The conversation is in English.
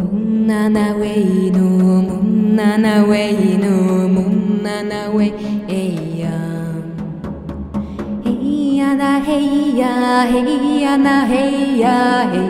Munana way no, munana way no, munana way eya. Heya na heya, heya na heya, hey. Uan